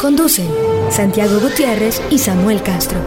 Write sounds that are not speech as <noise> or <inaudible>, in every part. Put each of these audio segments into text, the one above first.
Conducen Santiago Gutiérrez y Samuel Castro.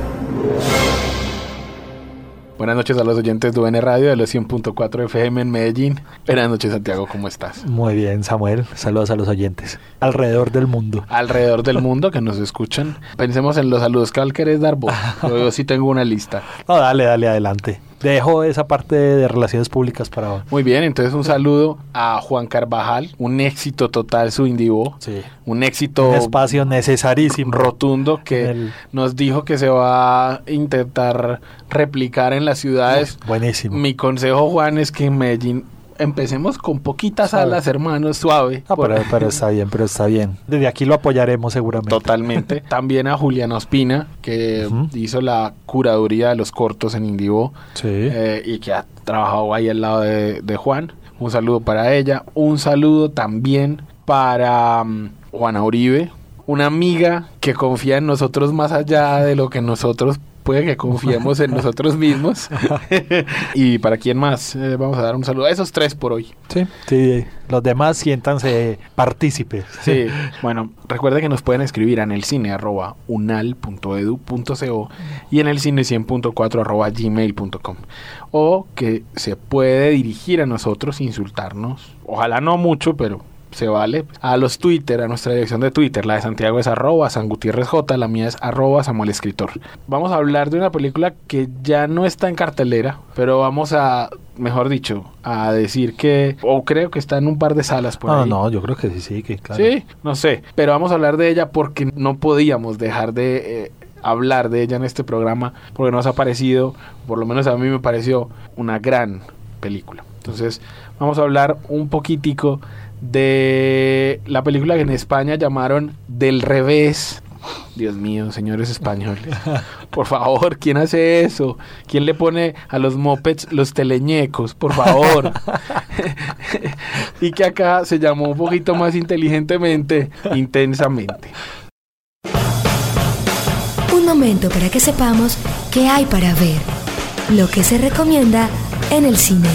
Buenas noches a los oyentes de UN Radio de los 100.4 FM en Medellín. Buenas noches, Santiago, ¿cómo estás? Muy bien, Samuel. Saludos a los oyentes. Alrededor del mundo. Alrededor del mundo que nos escuchan. Pensemos en los saludos. ¿Cuál querés dar vos? <laughs> Yo sí tengo una lista. No, dale, dale, adelante. Dejo esa parte de relaciones públicas para Muy bien, entonces un saludo a Juan Carvajal, un éxito total su Indivo, sí. un éxito un espacio necesarísimo rotundo que el... nos dijo que se va a intentar replicar en las ciudades. Buenísimo. Mi consejo Juan es que en Medellín empecemos con poquitas Suave. alas, hermanos, suave. Ah, pero, pero está bien, pero está bien. Desde aquí lo apoyaremos seguramente. Totalmente. <laughs> También a Juliana Ospina, que hizo la curaduría de los cortos en Indivo Sí. eh, y que ha trabajado ahí al lado de, de Juan. Un saludo para ella. Un saludo también para mm, Juana Uribe, una amiga que confía en nosotros más allá de lo que nosotros puede que confiemos en nosotros mismos. <laughs> y para quién más, Eh, vamos a dar un saludo a esos tres por hoy. sí, sí. Los demás siéntanse partícipes. Sí, <laughs> bueno, recuerden que nos pueden escribir en el cine arroba unal.edu.co y en el cine 100.4 arroba gmail.com o que se puede dirigir a nosotros, insultarnos, ojalá no mucho, pero se vale, a los Twitter, a nuestra dirección de Twitter, la de Santiago es arroba San Gutiérrez J, la mía es arroba Samuel Escritor. Vamos a hablar de una película que ya no está en cartelera, pero vamos a, mejor dicho, a decir que, o creo que está en un par de salas por No, ahí. no, yo creo que sí, sí, que claro. Sí, no sé, pero vamos a hablar de ella porque no podíamos dejar de eh, hablar de ella en este programa porque nos ha parecido, por lo menos a mí me pareció una gran película. Entonces, vamos a hablar un poquitico de la película que en España llamaron Del revés. Dios mío, señores españoles. <laughs> Por favor, ¿quién hace eso? ¿Quién le pone a los mopeds los teleñecos? Por favor. <laughs> <laughs> y que acá se llamó un poquito más inteligentemente, intensamente. Un momento para que sepamos qué hay para ver. Lo que se recomienda en el cine.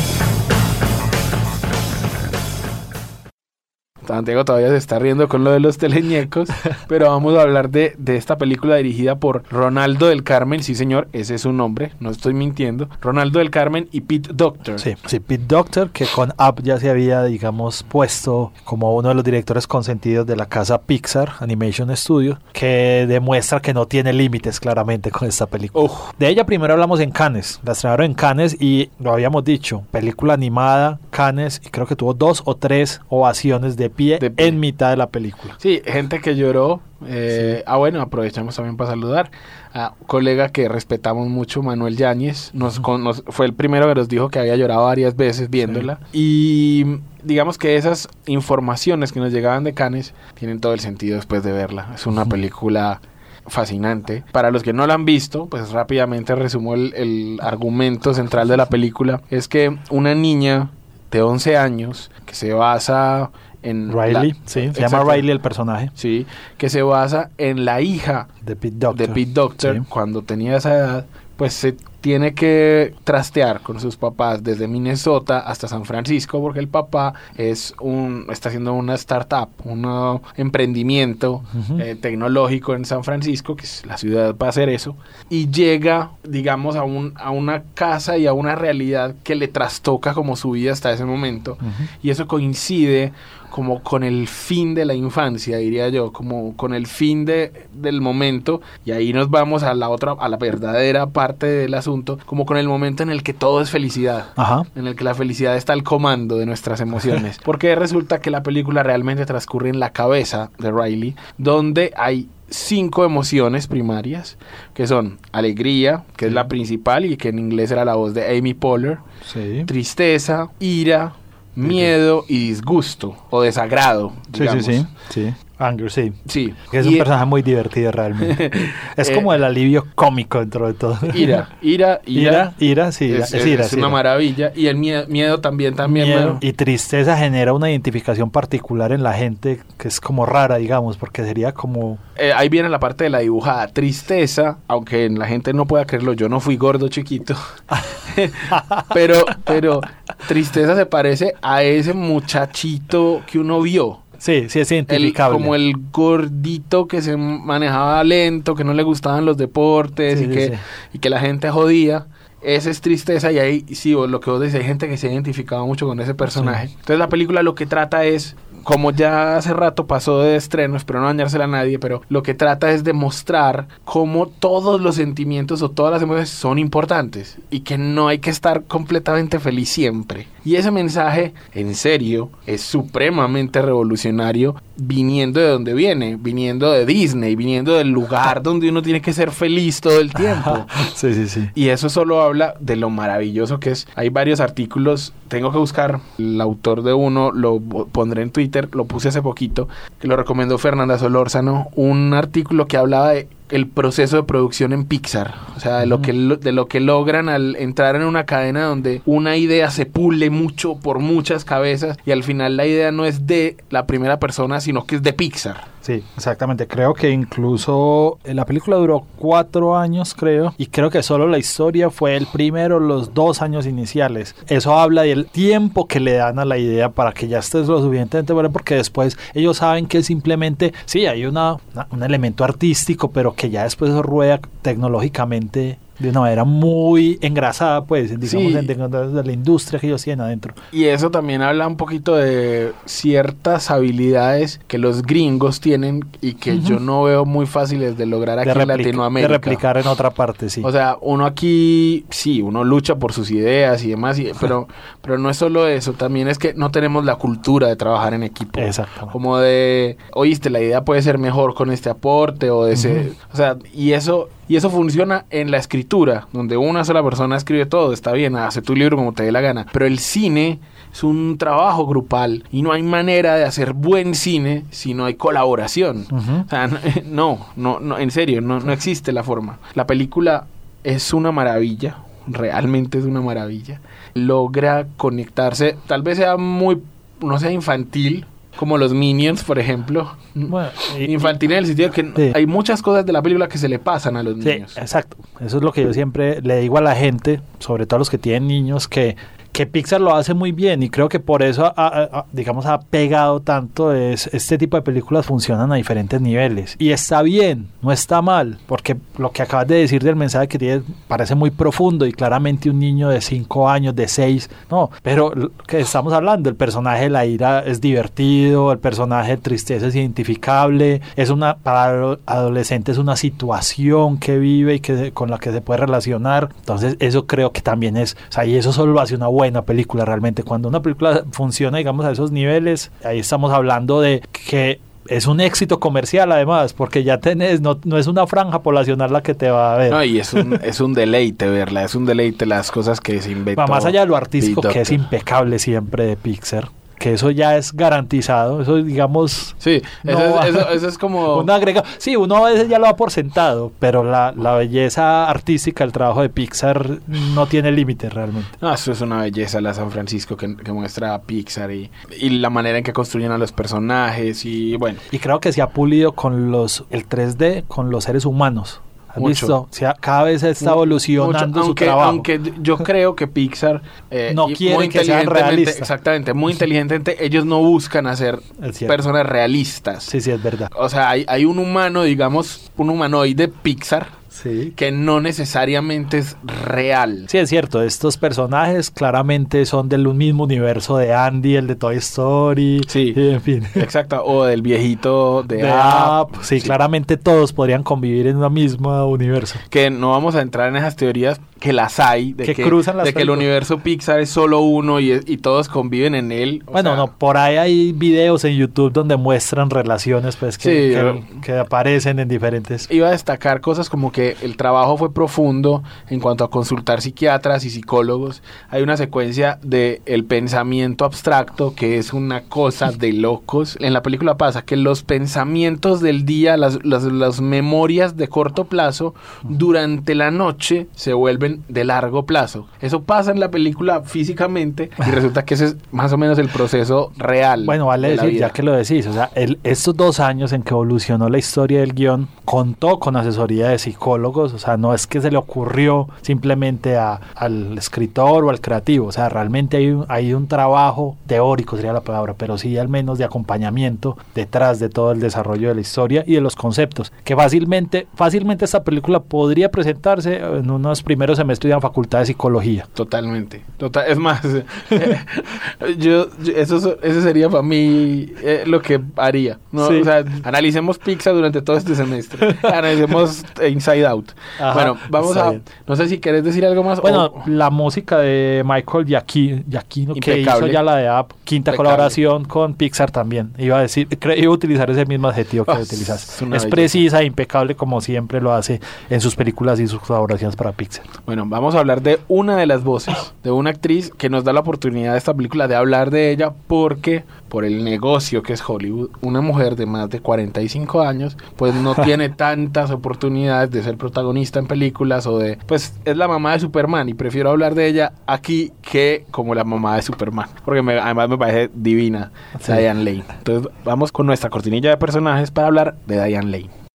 Santiago todavía se está riendo con lo de los teleñecos, <laughs> pero vamos a hablar de, de esta película dirigida por Ronaldo del Carmen, sí señor, ese es su nombre, no estoy mintiendo, Ronaldo del Carmen y Pete Doctor. Sí, sí, Pete Doctor, que con Up ya se había, digamos, puesto como uno de los directores consentidos de la casa Pixar Animation Studio, que demuestra que no tiene límites claramente con esta película. Uf, De ella primero hablamos en Cannes, la estrenaron en Cannes y lo habíamos dicho, película animada, Cannes, y creo que tuvo dos o tres ovaciones de pie, De pie. en mitad de la película. sí, gente que lloró. eh, Ah, bueno, aprovechamos también para saludar a un colega que respetamos mucho, Manuel Yáñez. Nos, con- nos- fue el primero que nos dijo que había llorado varias veces viéndola. Y digamos que esas informaciones que nos llegaban de Cannes tienen todo el sentido después de verla. Es una película fascinante. Para los que no la han visto, pues rápidamente resumo el, el argumento central de la película. Es que una niña de 11 años que se basa en... Riley, la- sí, se llama Riley el personaje Sí, que se basa en la hija de Pete Doctor. de Pete Doctor Sí. cuando tenía esa edad, pues se tiene que trastear con sus papás desde Minnesota hasta San Francisco porque el papá es un está haciendo una startup, un uh, emprendimiento Ujú. eh, tecnológico en San Francisco, que es la ciudad para hacer eso, y llega, digamos, a, un, a una casa y a una realidad que le trastoca como su vida hasta ese momento, Ujú. y eso coincide como con el fin de la infancia, diría yo, como con el fin de, del momento, y ahí nos vamos a la otra, a la verdadera parte del asunto, como con el momento en el que todo es felicidad Ajá. en el que la felicidad está al comando de nuestras emociones. <laughs> Porque resulta que la película realmente transcurre en la cabeza de Riley, donde hay cinco emociones primarias, que son alegría, que es la principal y que en inglés era la voz de Amy Poehler, Sí. tristeza, ira, miedo y disgusto o desagrado, Sí, sí, sí. Anger, sí. Sí. Que es Y- un personaje muy divertido realmente. <laughs> es Eh, como el alivio cómico dentro de todo. Ira, ira, <laughs> ira. Ira, ira, sí, es, es es- ira, es una ira. maravilla. Y el miedo, miedo también, también. Miedo y tristeza genera una identificación particular en la gente que es como rara, digamos, porque sería como... Eh, ahí viene la parte de la dibujada. Tristeza, aunque la gente no pueda creerlo, yo no fui gordo chiquito. <laughs> pero, pero tristeza se parece a ese muchachito que uno vio. Sí, sí es El- identificable. como el gordito que se manejaba lento, que no le gustaban los deportes Sí, y, sí, que, sí. y que la gente jodía. Esa es tristeza y ahí, sí, lo que vos decís, hay gente que se ha identificado mucho con ese personaje. Entonces la película lo que trata es, como ya hace rato pasó de estreno, espero no dañársela a nadie, pero lo que trata es demostrar cómo todos los sentimientos o todas las emociones son importantes y que no hay que estar completamente feliz siempre. Y ese mensaje, en serio, es supremamente revolucionario viniendo de donde viene, viniendo de Disney, viniendo del lugar donde uno tiene que ser feliz todo el tiempo. <laughs> sí, sí, sí. Y eso solo habla de lo maravilloso que es. Hay varios artículos, tengo que buscar el autor de uno, lo pondré en Twitter, lo puse hace poquito, que lo recomendó Fernanda Solórzano, un artículo que hablaba de el proceso de producción en Pixar, o sea, de lo que de lo que logran al entrar en una cadena donde una idea se pule mucho por muchas cabezas y al final la idea no es de la primera persona, sino que es de Pixar. Sí, exactamente. Creo que incluso eh, la película duró cuatro años, creo, y creo que solo la historia fue el primero, los dos años iniciales. Eso habla del tiempo que le dan a la idea para que ya estés lo suficientemente bueno, porque después ellos saben que simplemente, sí, hay una, una- un elemento artístico, pero que ya después rueda tecnológicamente de una manera muy engrasada, pues, digamos, Sí. en- de, de la industria que ellos tienen adentro. Y eso también habla un poquito de ciertas habilidades que los gringos tienen y que yo no veo muy fáciles de lograr aquí de, en Latinoamérica. de replicar en otra parte, sí. O sea, uno aquí, sí, uno lucha por sus ideas y demás, y- pero, pero no es solo eso, también es que no tenemos la cultura de trabajar en equipo. Exactamente. Como de, oíste, la idea puede ser mejor con este aporte o de ese... O sea, y eso, y eso funciona en la escritura, donde una sola persona escribe todo, está bien, hace tu libro como te dé la gana. Pero el cine es un trabajo grupal y no hay manera de hacer buen cine si no hay colaboración. O sea, no, no, no, en serio, no, no existe la forma. La película es una maravilla, realmente es una maravilla. Logra conectarse, tal vez sea muy, no sea infantil, como los Minions, por ejemplo. Bueno, y- Infantil en el sentido que Sí. hay muchas cosas de la película que se le pasan a los Sí, niños. exacto. Eso es lo que yo siempre le digo a la gente, sobre todo a los que tienen niños, que, que Pixar lo hace muy bien y creo que por eso, ha- digamos, ha pegado tanto. Es, este tipo de películas funcionan a diferentes niveles. Y está bien, no está mal, porque lo que acabas de decir del mensaje que tiene parece muy profundo y claramente un niño de 5 años, de 6, no, pero que estamos hablando, el personaje de la ira es divertido, el personaje de tristeza es identificable, es una, para ado- adolescentes es una situación que vive y que con la que se puede relacionar. Entonces, eso creo que también es, o sea, y eso solo lo hace una buena película realmente. Cuando una película funciona, digamos, a esos niveles, ahí estamos hablando de que es un éxito comercial además, porque ya tenés, no, no es una franja poblacional la que te va a ver. No, y es un, es un deleite verla, es un deleite las cosas que se inventó. Va más allá de lo artístico, que es impecable siempre de Pixar, que eso ya es garantizado, eso digamos... Sí, eso, No, es, eso, <laughs> eso es como... Un agregado. Sí, uno a veces ya lo da por sentado, pero la, la belleza artística, el trabajo de Pixar no tiene límites realmente. No, eso es una belleza la San Francisco que, que muestra Pixar y, y la manera en que construyen a los personajes y bueno, Y creo que se ha pulido con los el 3D, con los seres humanos. ¿Has Mucho. visto? O sea, cada vez está evolucionando mucho, su aunque, trabajo. aunque yo creo que Pixar eh, No quiere que sean realistas. Exactamente, muy inteligentemente ellos no buscan hacer personas realistas. Sí, sí, es verdad. O sea, hay, hay un humano, digamos, un humanoide Pixar Sí. que no necesariamente es real. Sí, es cierto. Estos personajes claramente son del mismo universo de Andy, el de Toy Story. Sí. y en fin. <laughs> Exacto, o del viejito de, De App. App. Sí, claramente todos podrían convivir en un mismo universo. Que no vamos a entrar en esas teorías que las hay, de Que que, cruzan las de que el universo Pixar es solo uno y, y todos conviven en él. Bueno, sea, no, por ahí hay videos en YouTube donde muestran relaciones pues que, Sí, que- que aparecen en diferentes... Iba a destacar cosas como que el trabajo fue profundo en cuanto a consultar psiquiatras y psicólogos. Hay una secuencia de el pensamiento abstracto que es una cosa de locos. En la película pasa que los pensamientos del día, las, las, las memorias de corto plazo, durante la noche se vuelven de largo plazo. Eso pasa en la película físicamente y resulta que ese es más o menos el proceso real. Bueno, vale de la decir, vida. ya que lo decís, o sea, el- estos dos años en que evolucionó la historia del guion, contó con asesoría de psicólogos, o sea, no es que se le ocurrió simplemente a- al escritor o al creativo, o sea, realmente hay un, hay un trabajo teórico, sería la palabra, pero sí al menos de acompañamiento detrás de todo el desarrollo de la historia y de los conceptos, que fácilmente, fácilmente esta película podría presentarse en unos primeros semestres de la facultad de psicología. Totalmente. Total, es más, eh, <laughs> yo, yo- eso, so- eso sería para mí eh, lo que haría. ¿no? Sí. O sea, analicemos Pixar durante todo este semestre. <laughs> analicemos Inside Out. Ajá, bueno, vamos a... bien. No sé si querés decir algo más. Bueno, o- la música de Michael Giacchi- Giacchino, que hizo ya la de App, quinta Impecable. colaboración con Pixar también. Iba a decir, iba a utilizar ese mismo adjetivo que Ah, utilizas. es Es precisa e impecable como siempre lo hace en sus películas y sus colaboraciones para Pixar. Bueno, vamos a hablar de una de las voces, de una actriz que nos da la oportunidad de esta película de hablar de ella porque por el negocio que es Hollywood, una mujer de más de 45 años, pues no <laughs> tiene tantas oportunidades de ser protagonista en películas o de, pues es la mamá de Superman y prefiero hablar de ella aquí que como la mamá de Superman, porque me- además me parece divina Sí. Diane Lane. Entonces vamos con nuestra cortinilla de personajes para hablar de Diane Lane.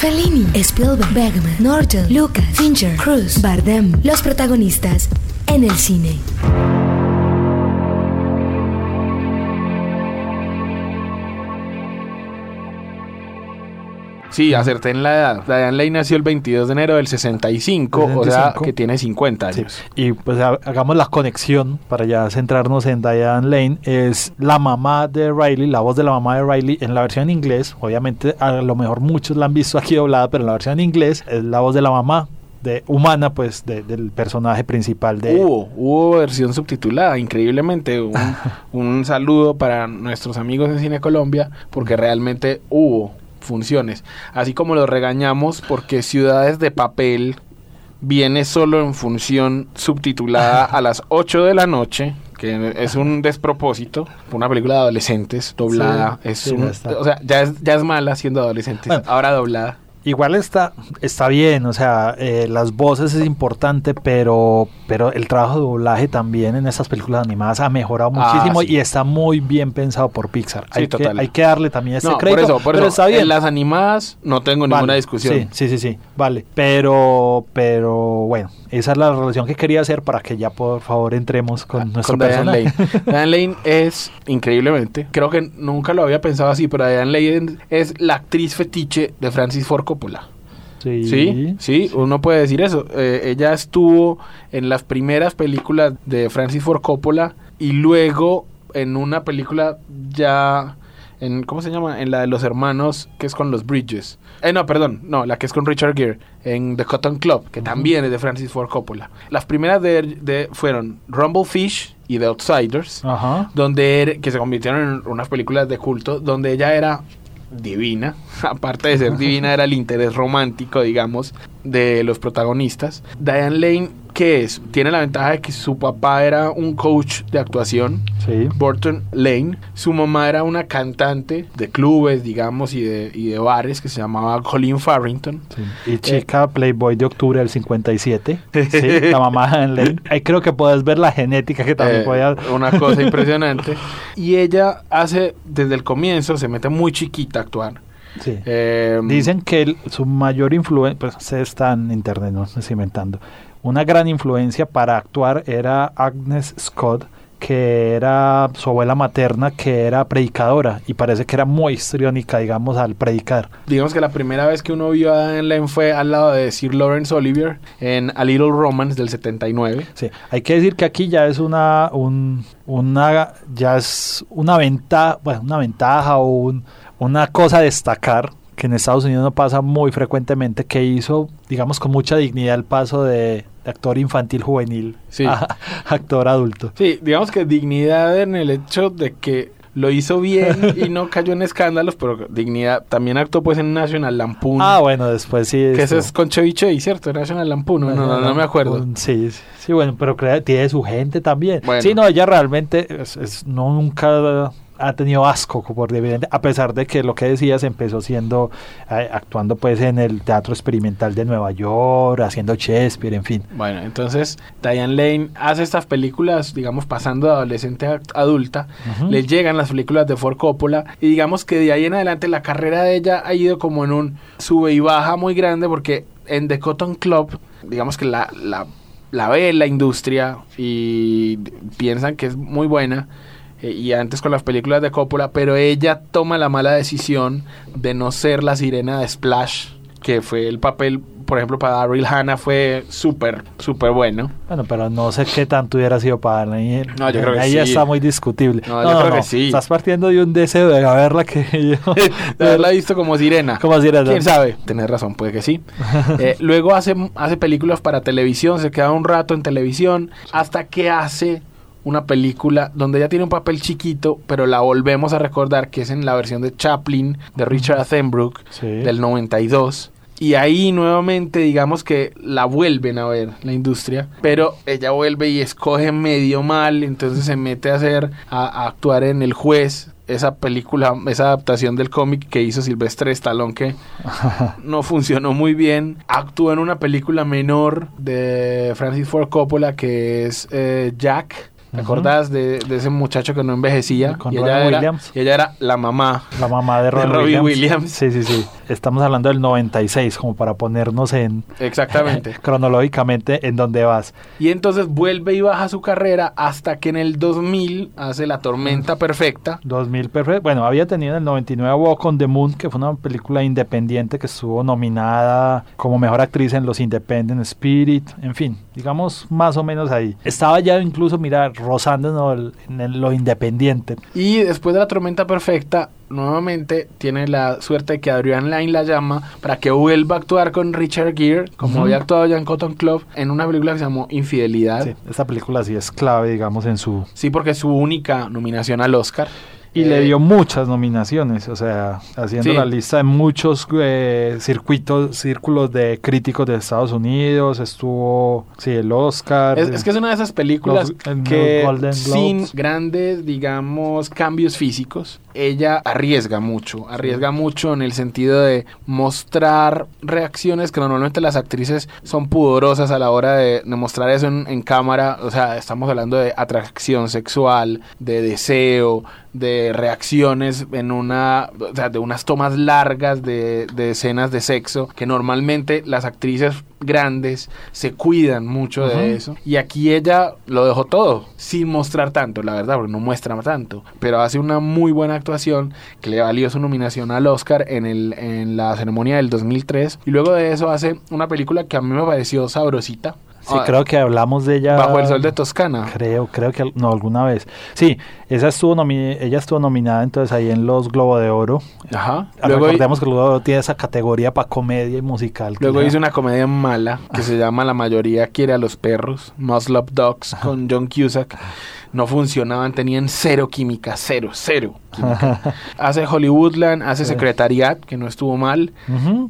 Fellini, Spielberg, Bergman, Norton, Lucas, Fincher, Cruz, Bardem, los protagonistas en el cine. Sí, acerté en la edad. Diane Lane nació el 22 de enero del 65, o sea 65. que tiene 50 Sí. años. Y pues ha- hagamos la conexión para ya centrarnos en Diane Lane. Es la mamá de Riley, la voz de la mamá de Riley en la versión en inglés. Obviamente, a lo mejor muchos la han visto aquí doblada, pero en la versión en inglés es la voz de la mamá de humana, pues, de- del personaje principal de. Hubo, hubo versión subtitulada, increíblemente. Un, <laughs> un saludo para nuestros amigos de Cine Colombia, porque realmente hubo funciones. Así como los regañamos porque Ciudades de Papel viene solo en función subtitulada a las <laughs> 8 de la noche. Que es un despropósito. Una película de adolescentes doblada. Sí, es sí, un- o sea, ya es, ya es mala siendo adolescentes. Bueno. ahora doblada. Igual está, está bien, o sea, eh, las voces es importante, pero, pero el trabajo de doblaje también en estas películas animadas ha mejorado Ah, muchísimo sí. y está muy bien pensado por Pixar. Sí, hay, total. Que, hay que darle también ese No, por crédito, eso, por pero eso. está bien. En las animadas no tengo ninguna discusión. Sí, sí, sí, sí, vale. Pero, pero bueno, esa es la relación que quería hacer para que ya por favor entremos con nuestro Ah, con Diane personaje. Lane. <laughs> Diane Lane es increíblemente, creo que nunca lo había pensado así, pero Diane Lane es la actriz fetiche de Francis Ford Coppola. Sí, Sí, sí, uno puede decir eso. Eh, ella estuvo en las primeras películas de Francis Ford Coppola y luego en una película ya en ¿cómo se llama? En la de los hermanos que es con los Bridges. Eh, no, perdón, no, la que es con Richard Gere en The Cotton Club, que también es de Francis Ford Coppola. Las primeras de, de- fueron Rumble Fish y The Outsiders Ajá. donde era- que se convirtieron en unas películas de culto donde ella era divina, <laughs> aparte de ser divina era el interés romántico, digamos, de los protagonistas. Diane Lane, ¿qué es? Tiene la ventaja de que su papá era un coach de actuación, Sí. Burton Lane, su mamá era una cantante de clubes, digamos, y de, y de bares que se llamaba Colleen Farrington. sí. Y chica Playboy de octubre del 57. <laughs> Sí, la mamá de Lane. Ahí creo que puedes ver la genética que también Eh, podía... Una cosa <laughs> impresionante. Y ella hace, desde el comienzo, se mete muy chiquita a actuar. Sí. Eh, Dicen que el- su mayor influencia, pues se está en internet, no estoy inventando, una gran influencia para actuar era Agnes Scott, que era su abuela materna, que era predicadora y parece que era muy histriónica, digamos, al predicar. digamos que la primera vez que uno vio a Diane Lane fue al lado de Sir Lawrence Olivier en A Little Romance del 79. Sí, hay que decir que aquí ya es una, un, una, ya es una ventaja, bueno, una ventaja o un- una cosa a destacar que en Estados Unidos no pasa muy frecuentemente, que hizo, digamos, con mucha dignidad el paso de, de actor infantil juvenil Sí. a <laughs> actor adulto. Sí, digamos que dignidad en el hecho de que lo hizo bien <laughs> y no cayó en escándalos, pero dignidad también actuó pues en National Lampoon. Ah, bueno, después sí. que ese esto- es con Chevy Chase, ¿cierto? National Lampoon, no, no, no, no me acuerdo. Sí, sí, bueno, pero tiene su gente también. Sí, no, ella realmente no nunca ha tenido asco por a pesar de que lo que decías empezó siendo eh, actuando pues en el teatro experimental de Nueva York, haciendo Shakespeare, en fin. Bueno, entonces Diane Lane hace estas películas, digamos, pasando de adolescente a adulta. Le llegan las películas de Ford Coppola y digamos que de ahí en adelante la carrera de ella ha ido como en un sube y baja muy grande porque en The Cotton Club, digamos que la, la, la ve la industria y piensan que es muy buena. Eh, Y antes con las películas de Coppola, pero ella toma la mala decisión de no ser la sirena de Splash, que fue el papel, por ejemplo, para Daryl Hannah fue súper, súper bueno. Bueno, pero no sé qué tanto hubiera sido para Daniel. No, yo creo que Ahí ya sí. está muy discutible. No, yo creo que sí. Estás partiendo de un deseo de verla que <laughs> yo... <laughs> de haberla visto como sirena. Como sirena. ¿Quién sabe? Tenés razón, puede que sí. <laughs> Eh, luego hace, hace películas para televisión, se queda un rato en televisión, hasta que hace una película donde ella tiene un papel chiquito, pero la volvemos a recordar que es en la versión de Chaplin de Richard Attenborough Sí. del 92. Y ahí nuevamente digamos que la vuelven a ver la industria, pero ella vuelve y escoge medio mal, entonces se mete a hacer, a, a actuar en El Juez, esa película, esa adaptación del cómic que hizo Silvestre Stallone que <laughs> no funcionó muy bien. Actuó en una película menor de Francis Ford Coppola que es eh, Jack. ¿Te acordás de, de ese muchacho que no envejecía? Con y Robin ella, era, Williams. y ella era la mamá. La mamá de Robin, Robin Williams. Williams. Sí, sí, sí. Estamos hablando del 96, como para ponernos en Exactamente. <laughs> cronológicamente en dónde vas. Y entonces vuelve y baja su carrera hasta que en el 2000 hace La Tormenta Perfecta. 2000 perfecto. Bueno, había tenido en el 99 Walk on the Moon, que fue una película independiente que estuvo nominada como mejor actriz en los Independent Spirit. En fin, digamos más o menos ahí. Estaba ya incluso, mira, rozando en, lo independiente. Y después de La Tormenta Perfecta, nuevamente tiene la suerte de que Adrian Lyne la llama para que vuelva a actuar con Richard Gere, como había actuado ya en Cotton Club, en una película que se llamó Infidelidad. Sí, Sí, esta película sí es clave, digamos, en su... porque es su única nominación al Oscar. Y Eh, le dio muchas nominaciones, o sea, haciendo Sí. la lista de muchos eh, circuitos, círculos de críticos de Estados Unidos, estuvo, sí, el Oscar. Es, es que es una de esas películas Los- el que sin grandes, digamos, cambios físicos, ella arriesga mucho, arriesga mucho en el sentido de mostrar reacciones que normalmente las actrices son pudorosas a la hora de, de mostrar eso en, en cámara, o sea, estamos hablando de atracción sexual, de deseo, de reacciones en una, o sea, de unas tomas largas de, de escenas de sexo que normalmente las actrices grandes se cuidan mucho de eso. Y aquí ella lo dejó todo, sin mostrar tanto, la verdad, porque no muestra tanto. Pero hace una muy buena actuación que le valió su nominación al Oscar en, el, en la ceremonia del 2003. Y luego de eso hace una película que a mí me pareció sabrosita. Sí, Ah, creo que hablamos de ella. Bajo el sol de Toscana. Creo, creo que no, alguna vez. Sí, esa estuvo nomi- ella estuvo nominada entonces ahí en los Globo de Oro. Ajá. Luego, Recordemos que el Globo de Oro tiene esa categoría para comedia y musical. luego hizo una comedia mala que se llama La mayoría quiere a los perros, Must Love Dogs, con John Cusack. No funcionaban, tenían cero química, cero, cero. química. <laughs> hace Hollywoodland, hace. Secretariat, que no estuvo mal.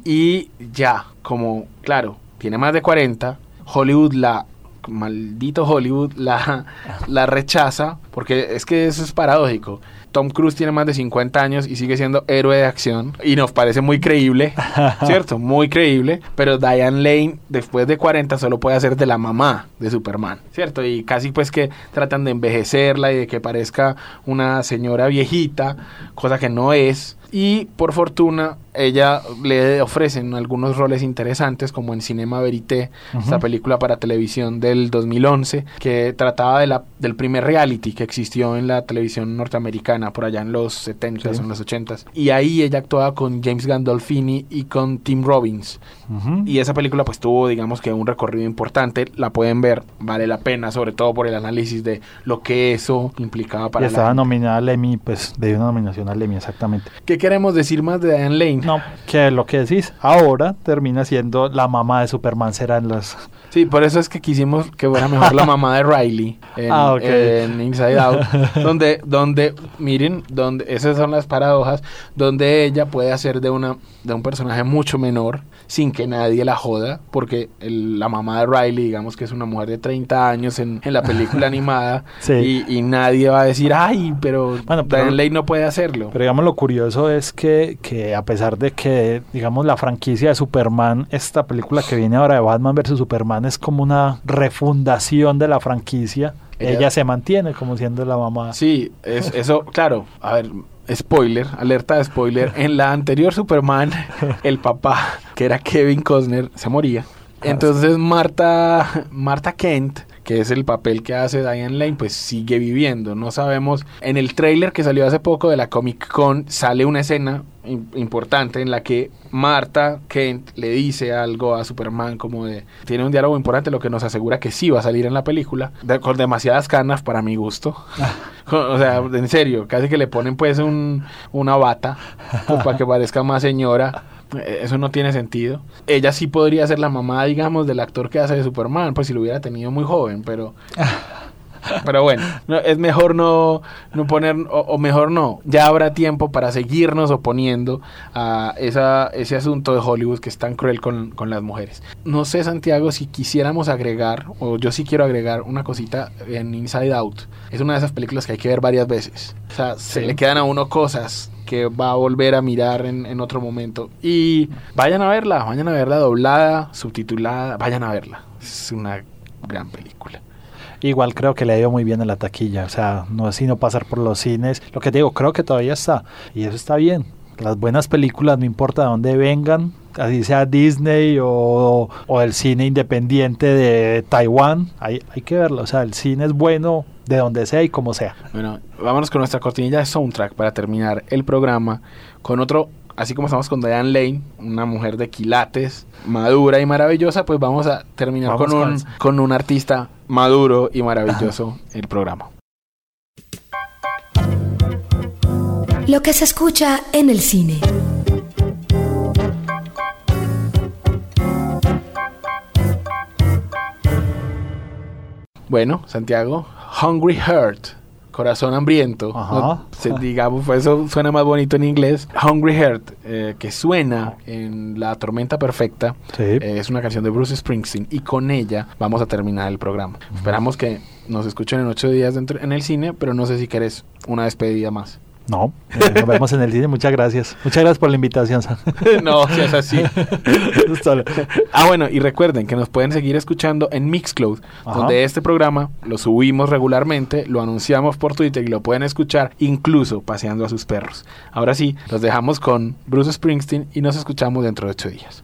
Y ya, como, claro, tiene más de 40, Hollywood la, maldito Hollywood, la, la rechaza, porque es que eso es paradójico. Tom Cruise tiene más de 50 años y sigue siendo héroe de acción y nos parece muy creíble, <laughs> ¿cierto? Muy creíble, pero Diane Lane después de 40 solo puede hacer de la mamá de Superman, ¿cierto? Y casi pues que tratan de envejecerla y de que parezca una señora viejita, cosa que no es. Y por fortuna, ella le ofrecen algunos roles interesantes, como en Cinema Verité, esta Ujú. película para televisión del 2011, que trataba de la, del primer reality que existió en la televisión norteamericana. Argentina por allá en los 70 o en los 80 y ahí ella actuaba con James Gandolfini y con Tim Robbins. Y esa película pues tuvo digamos que un recorrido importante, la pueden ver, vale la pena, sobre todo por el análisis de lo que eso implicaba para y estaba nominada al Emmy, pues de una nominación al Emmy exactamente. ¿Qué queremos decir más de Diane Lane? No, que lo que decís, ahora termina siendo la mamá de Superman será en las Sí, por eso es que quisimos que fuera mejor la mamá de Riley en, <laughs> Ah, en Inside Out, donde, donde, miren, donde esas son las paradojas, donde ella puede hacer de una, de un personaje mucho menor, sin que nadie la joda, porque el- la mamá de Riley, digamos que es una mujer de 30 años en, en la película <laughs> animada, Sí. y, y nadie va a decir, ay, pero, Bueno, pero- Lane no puede hacerlo. Pero digamos lo curioso es que, que a pesar de que, digamos, la franquicia de Superman, esta película que viene ahora de Batman vs. Superman es como una refundación de la franquicia, Ella- ella, se mantiene como siendo la mamá. Sí, es, eso, claro, a ver, spoiler, alerta de spoiler, en la anterior Superman, el papá, que era Kevin Costner, se moría. Entonces Marta, Marta Kent, que es el papel que hace Diane Lane, pues sigue viviendo. No sabemos. En el tráiler que salió hace poco de la Comic Con sale una escena im- importante en la que Marta Kent le dice algo a Superman como de tiene un diálogo importante lo que nos asegura que sí va a salir en la película de- con demasiadas canas para mi gusto <laughs> Con- o sea en serio casi que le ponen pues un, una bata pues, para que parezca más señora eso no tiene sentido ella sí podría ser la mamá digamos del actor que hace de Superman pues si lo hubiera tenido muy joven pero <laughs> pero bueno, no, es mejor no, no poner, o, o mejor no, ya habrá tiempo para seguirnos oponiendo a esa, ese asunto de Hollywood que es tan cruel con, con las mujeres. No sé, Santiago, si quisiéramos agregar, o yo sí quiero agregar una cosita en Inside Out. Es una de esas películas que hay que ver varias veces. O sea, se le quedan a uno cosas que va a volver a mirar en, otro momento. Y vayan a verla, vayan a verla doblada, subtitulada, vayan a verla. Es una gran película. Igual creo que le ha ido muy bien en la taquilla, o sea, no es sino pasar por los cines. Lo que digo, creo que todavía está, y eso está bien. Las buenas películas, no importa de dónde vengan, así sea Disney o, o el cine independiente de Taiwán, hay, hay que verlo. O sea, el cine es bueno de donde sea y como sea. Bueno, vámonos con nuestra cortinilla de soundtrack para terminar el programa con otro, así como estamos con Diane Lane, una mujer de quilates, madura y maravillosa, pues vamos a terminar Vamos con con un, con un artista maduro y maravilloso el programa. Lo que se escucha en el cine. Bueno, Santiago, Hungry Heart, corazón hambriento, Ajá. ¿no? Se- digamos, pues eso suena más bonito en inglés. Hungry Heart, eh, que suena en La Tormenta Perfecta, Sí. Eh, es una canción de Bruce Springsteen y con ella vamos a terminar el programa. Esperamos que nos escuchen en ocho días dentro, en el cine, pero no sé si querés una despedida más. No, eh, nos vemos en el cine. Muchas gracias. Muchas gracias por la invitación. Sam. <laughs> no, si es así. <laughs> Ah, bueno, y recuerden que nos pueden seguir escuchando en Mixcloud, Ajá. donde este programa lo subimos regularmente, lo anunciamos por Twitter y lo pueden escuchar incluso paseando a sus perros. Ahora sí, los dejamos con Bruce Springsteen y nos escuchamos dentro de ocho días.